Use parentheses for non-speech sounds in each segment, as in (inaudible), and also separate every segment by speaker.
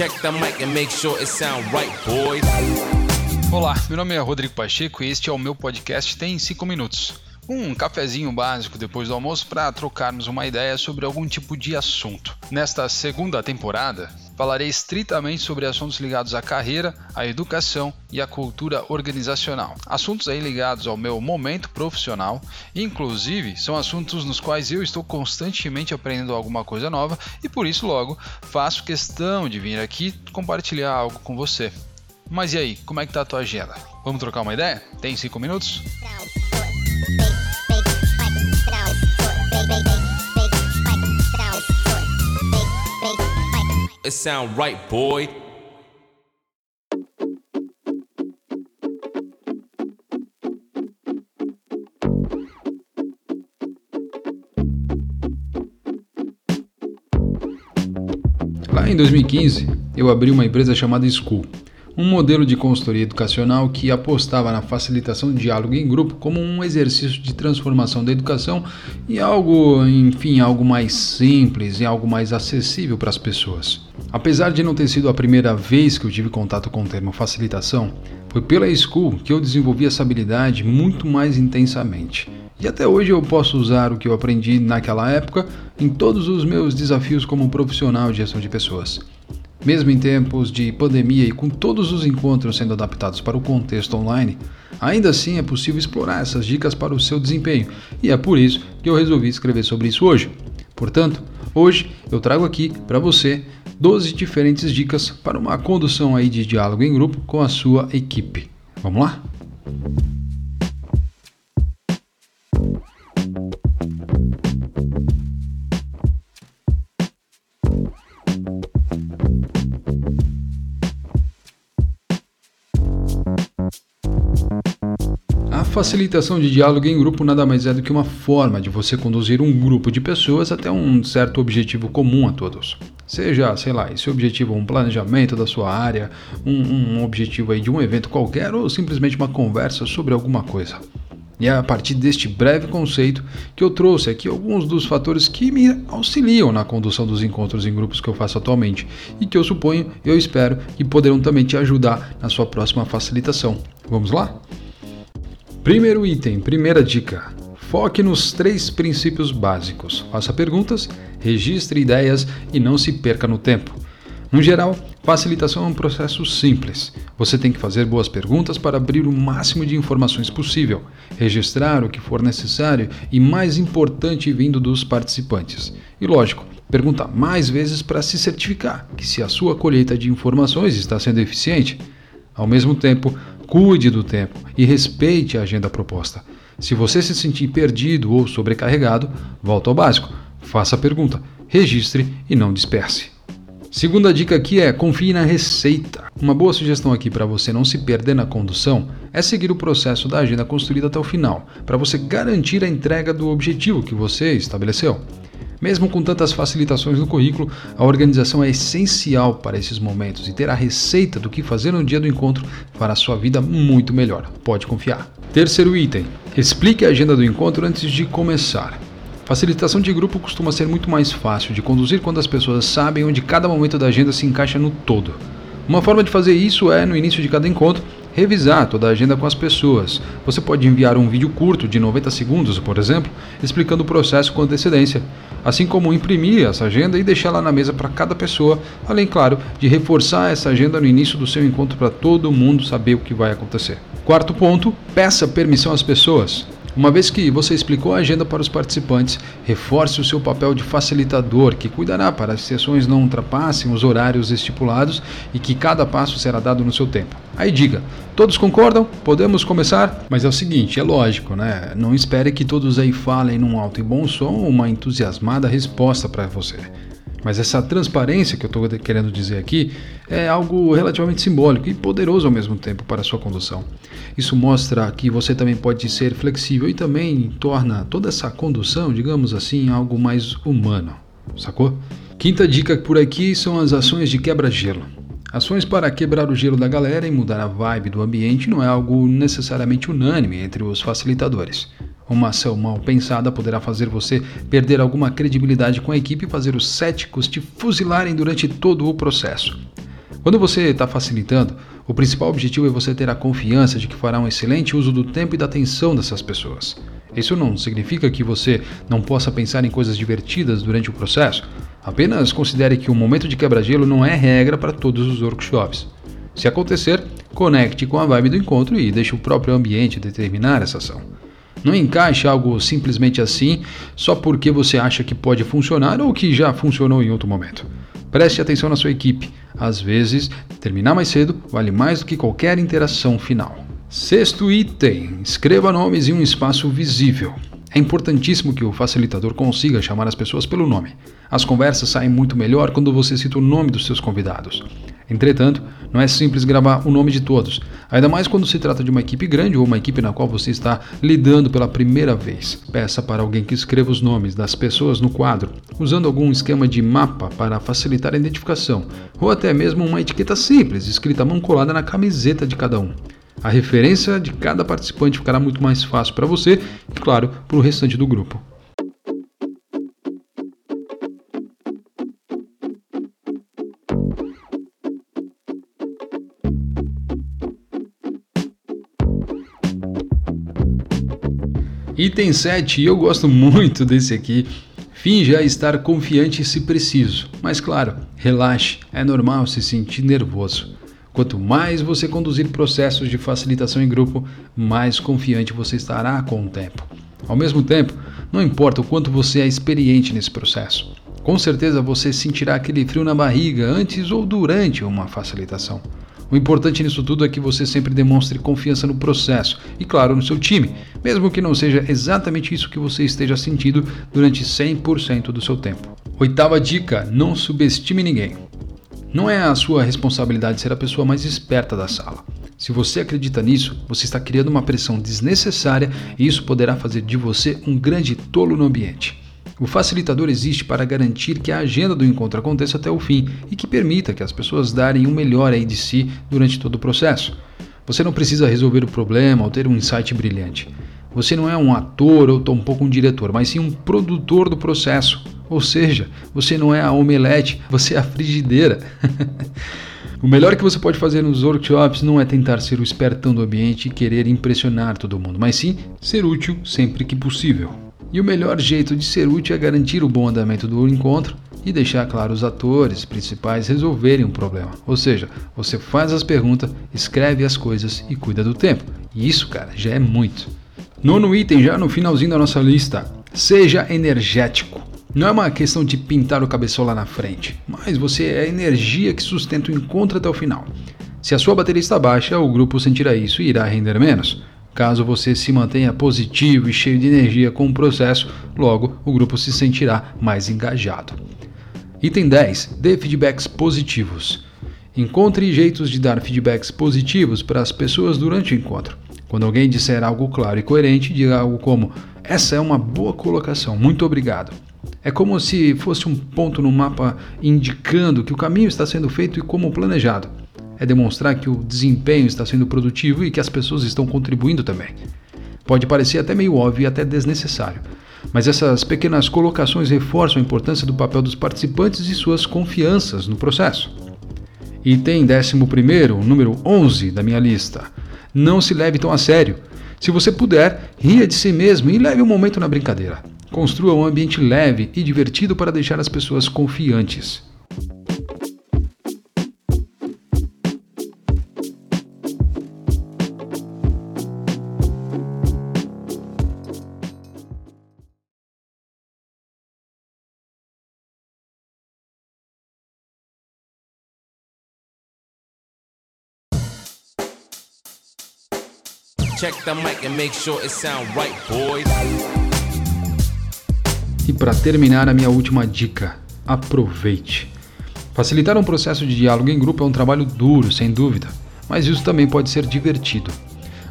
Speaker 1: Check the mic and make sure it sound right, boys.
Speaker 2: Olá, meu nome é Rodrigo Pacheco e este é o meu podcast Tem 5 Minutos. Um cafezinho básico depois do almoço para trocarmos uma ideia sobre algum tipo de assunto. Nesta segunda temporada, falarei estritamente sobre assuntos ligados à carreira, à educação e à cultura organizacional. Assuntos aí ligados ao meu momento profissional, inclusive são assuntos nos quais eu estou constantemente aprendendo alguma coisa nova e por isso logo faço questão de vir aqui compartilhar algo com você. Mas e aí, como é que tá a tua agenda? Vamos trocar uma ideia? Tem cinco minutos?
Speaker 1: It sound right, boy.
Speaker 2: Lá em 2015, eu abri uma empresa chamada School, um modelo de consultoria educacional que apostava na facilitação de diálogo em grupo como um exercício de transformação da educação em algo, enfim, algo mais simples e algo mais acessível para as pessoas. Apesar de não ter sido a primeira vez que eu tive contato com o termo facilitação, foi pela School que eu desenvolvi essa habilidade muito mais intensamente. E até hoje eu posso usar o que eu aprendi naquela época em todos os meus desafios como profissional de gestão de pessoas. Mesmo em tempos de pandemia e com todos os encontros sendo adaptados para o contexto online, ainda assim é possível explorar essas dicas para o seu desempenho, e é por isso que eu resolvi escrever sobre isso hoje. Portanto, hoje eu trago aqui para você 12 diferentes dicas para uma condução aí de diálogo em grupo com a sua equipe. Vamos lá? Facilitação de diálogo em grupo nada mais é do que uma forma de você conduzir um grupo de pessoas até um certo objetivo comum a todos. Seja, sei lá, esse objetivo um planejamento da sua área, um, um objetivo aí de um evento qualquer ou simplesmente uma conversa sobre alguma coisa. E é a partir deste breve conceito que eu trouxe aqui alguns dos fatores que me auxiliam na condução dos encontros em grupos que eu faço atualmente e que eu suponho, eu espero, que poderão também te ajudar na sua próxima facilitação. Vamos lá? Primeiro item, primeira dica. Foque nos três princípios básicos. Faça perguntas, registre ideias e não se perca no tempo. No geral, facilitação é um processo simples. Você tem que fazer boas perguntas para abrir o máximo de informações possível, registrar o que for necessário e, mais importante, vindo dos participantes. E lógico, perguntar mais vezes para se certificar que se a sua colheita de informações está sendo eficiente. Ao mesmo tempo, cuide do tempo e respeite a agenda proposta. Se você se sentir perdido ou sobrecarregado, volta ao básico. Faça a pergunta, registre e não disperse. Segunda dica aqui é confie na receita. Uma boa sugestão aqui para você não se perder na condução é seguir o processo da agenda construída até o final, para você garantir a entrega do objetivo que você estabeleceu. Mesmo com tantas facilitações no currículo, a organização é essencial para esses momentos e ter a receita do que fazer no dia do encontro fará sua vida muito melhor. Pode confiar. Terceiro item: explique a agenda do encontro antes de começar. Facilitação de grupo costuma ser muito mais fácil de conduzir quando as pessoas sabem onde cada momento da agenda se encaixa no todo. Uma forma de fazer isso é, no início de cada encontro, revisar toda a agenda com as pessoas. Você pode enviar um vídeo curto de 90 segundos, por exemplo, explicando o processo com antecedência, assim como imprimir essa agenda e deixá-la na mesa para cada pessoa, além, claro, de reforçar essa agenda no início do seu encontro para todo mundo saber o que vai acontecer. Quarto ponto: peça permissão às pessoas. Uma vez que você explicou a agenda para os participantes, reforce o seu papel de facilitador, que cuidará para as sessões não ultrapassem os horários estipulados e que cada passo será dado no seu tempo. Aí diga: todos concordam? Podemos começar? Mas é o seguinte, é lógico, né? Não espere que todos aí falem num alto e bom som uma entusiasmada resposta para você. Mas essa transparência que eu estou querendo dizer aqui é algo relativamente simbólico e poderoso ao mesmo tempo para a sua condução. Isso mostra que você também pode ser flexível e também torna toda essa condução, digamos assim, algo mais humano. Sacou? Quinta dica por aqui são as ações de quebra-gelo. Ações para quebrar o gelo da galera e mudar a vibe do ambiente não é algo necessariamente unânime entre os facilitadores. Uma ação mal pensada poderá fazer você perder alguma credibilidade com a equipe e fazer os céticos te fuzilarem durante todo o processo. Quando você está facilitando, o principal objetivo é você ter a confiança de que fará um excelente uso do tempo e da atenção dessas pessoas. Isso não significa que você não possa pensar em coisas divertidas durante o processo. Apenas considere que o momento de quebra-gelo não é regra para todos os workshops. Se acontecer, conecte com a vibe do encontro e deixe o próprio ambiente determinar essa ação. Não encaixe algo simplesmente assim só porque você acha que pode funcionar ou que já funcionou em outro momento. Preste atenção na sua equipe. Às vezes, terminar mais cedo vale mais do que qualquer interação final. Sexto item: escreva nomes em um espaço visível. É importantíssimo que o facilitador consiga chamar as pessoas pelo nome. As conversas saem muito melhor quando você cita o nome dos seus convidados. Entretanto, não é simples gravar o nome de todos, ainda mais quando se trata de uma equipe grande ou uma equipe na qual você está lidando pela primeira vez. Peça para alguém que escreva os nomes das pessoas no quadro, usando algum esquema de mapa para facilitar a identificação, ou até mesmo uma etiqueta simples escrita à mão colada na camiseta de cada um. A referência de cada participante ficará muito mais fácil para você e, claro, para o restante do grupo. Item 7, e eu gosto muito desse aqui. Finja estar confiante se preciso, mas claro, relaxe, é normal se sentir nervoso. Quanto mais você conduzir processos de facilitação em grupo, mais confiante você estará com o tempo. Ao mesmo tempo, não importa o quanto você é experiente nesse processo, com certeza você sentirá aquele frio na barriga antes ou durante uma facilitação. O importante nisso tudo é que você sempre demonstre confiança no processo e, claro, no seu time, mesmo que não seja exatamente isso que você esteja sentindo durante 100% do seu tempo. Oitava dica: não subestime ninguém. Não é a sua responsabilidade ser a pessoa mais esperta da sala. Se você acredita nisso, você está criando uma pressão desnecessária e isso poderá fazer de você um grande tolo no ambiente. O facilitador existe para garantir que a agenda do encontro aconteça até o fim e que permita que as pessoas darem o melhor aí de si durante todo o processo. Você não precisa resolver o problema ou ter um insight brilhante. Você não é um ator ou tampouco um diretor, mas sim um produtor do processo. Ou seja, você não é a omelete, você é a frigideira. (laughs) o melhor que você pode fazer nos workshops não é tentar ser o espertão do ambiente e querer impressionar todo mundo, mas sim ser útil sempre que possível. E o melhor jeito de ser útil é garantir o bom andamento do encontro e deixar claro os atores principais resolverem um problema. Ou seja, você faz as perguntas, escreve as coisas e cuida do tempo. E isso, cara, já é muito. Nono item, já no finalzinho da nossa lista. Seja energético. Não é uma questão de pintar o cabeção lá na frente, mas você é a energia que sustenta o encontro até o final. Se a sua bateria está baixa, o grupo sentirá isso e irá render menos. Caso você se mantenha positivo e cheio de energia com o processo, logo o grupo se sentirá mais engajado. Item 10. Dê feedbacks positivos. Encontre jeitos de dar feedbacks positivos para as pessoas durante o encontro. Quando alguém disser algo claro e coerente, diga algo como: Essa é uma boa colocação, muito obrigado. É como se fosse um ponto no mapa indicando que o caminho está sendo feito e como planejado é demonstrar que o desempenho está sendo produtivo e que as pessoas estão contribuindo também. Pode parecer até meio óbvio e até desnecessário, mas essas pequenas colocações reforçam a importância do papel dos participantes e suas confianças no processo. Item 11, número 11 da minha lista. Não se leve tão a sério. Se você puder, ria de si mesmo e leve um momento na brincadeira. Construa um ambiente leve e divertido para deixar as pessoas confiantes. Check the mic and make sure it sound right, boys. E para terminar, a minha última dica: aproveite. Facilitar um processo de diálogo em grupo é um trabalho duro, sem dúvida, mas isso também pode ser divertido.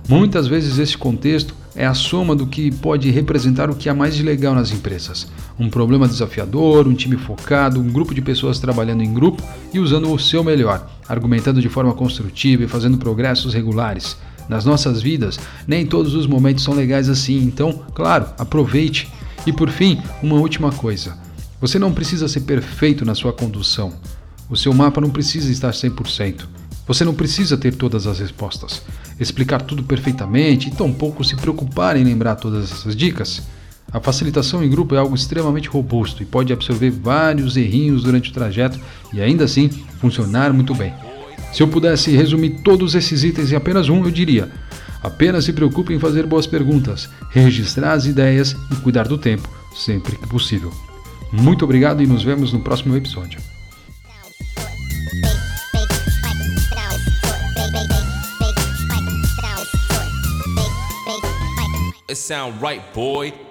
Speaker 2: Muitas vezes esse contexto é a soma do que pode representar o que há mais de legal nas empresas. Um problema desafiador, um time focado, um grupo de pessoas trabalhando em grupo e usando o seu melhor, argumentando de forma construtiva e fazendo progressos regulares nas nossas vidas, nem todos os momentos são legais assim, então, claro, aproveite. E por fim, uma última coisa: você não precisa ser perfeito na sua condução. O seu mapa não precisa estar 100%. Você não precisa ter todas as respostas, explicar tudo perfeitamente e tampouco se preocupar em lembrar todas essas dicas. A facilitação em grupo é algo extremamente robusto e pode absorver vários errinhos durante o trajeto e ainda assim funcionar muito bem. Se eu pudesse resumir todos esses itens em apenas um, eu diria: apenas se preocupe em fazer boas perguntas, registrar as ideias e cuidar do tempo, sempre que possível. Muito obrigado e nos vemos no próximo episódio.
Speaker 1: It sound right, boy.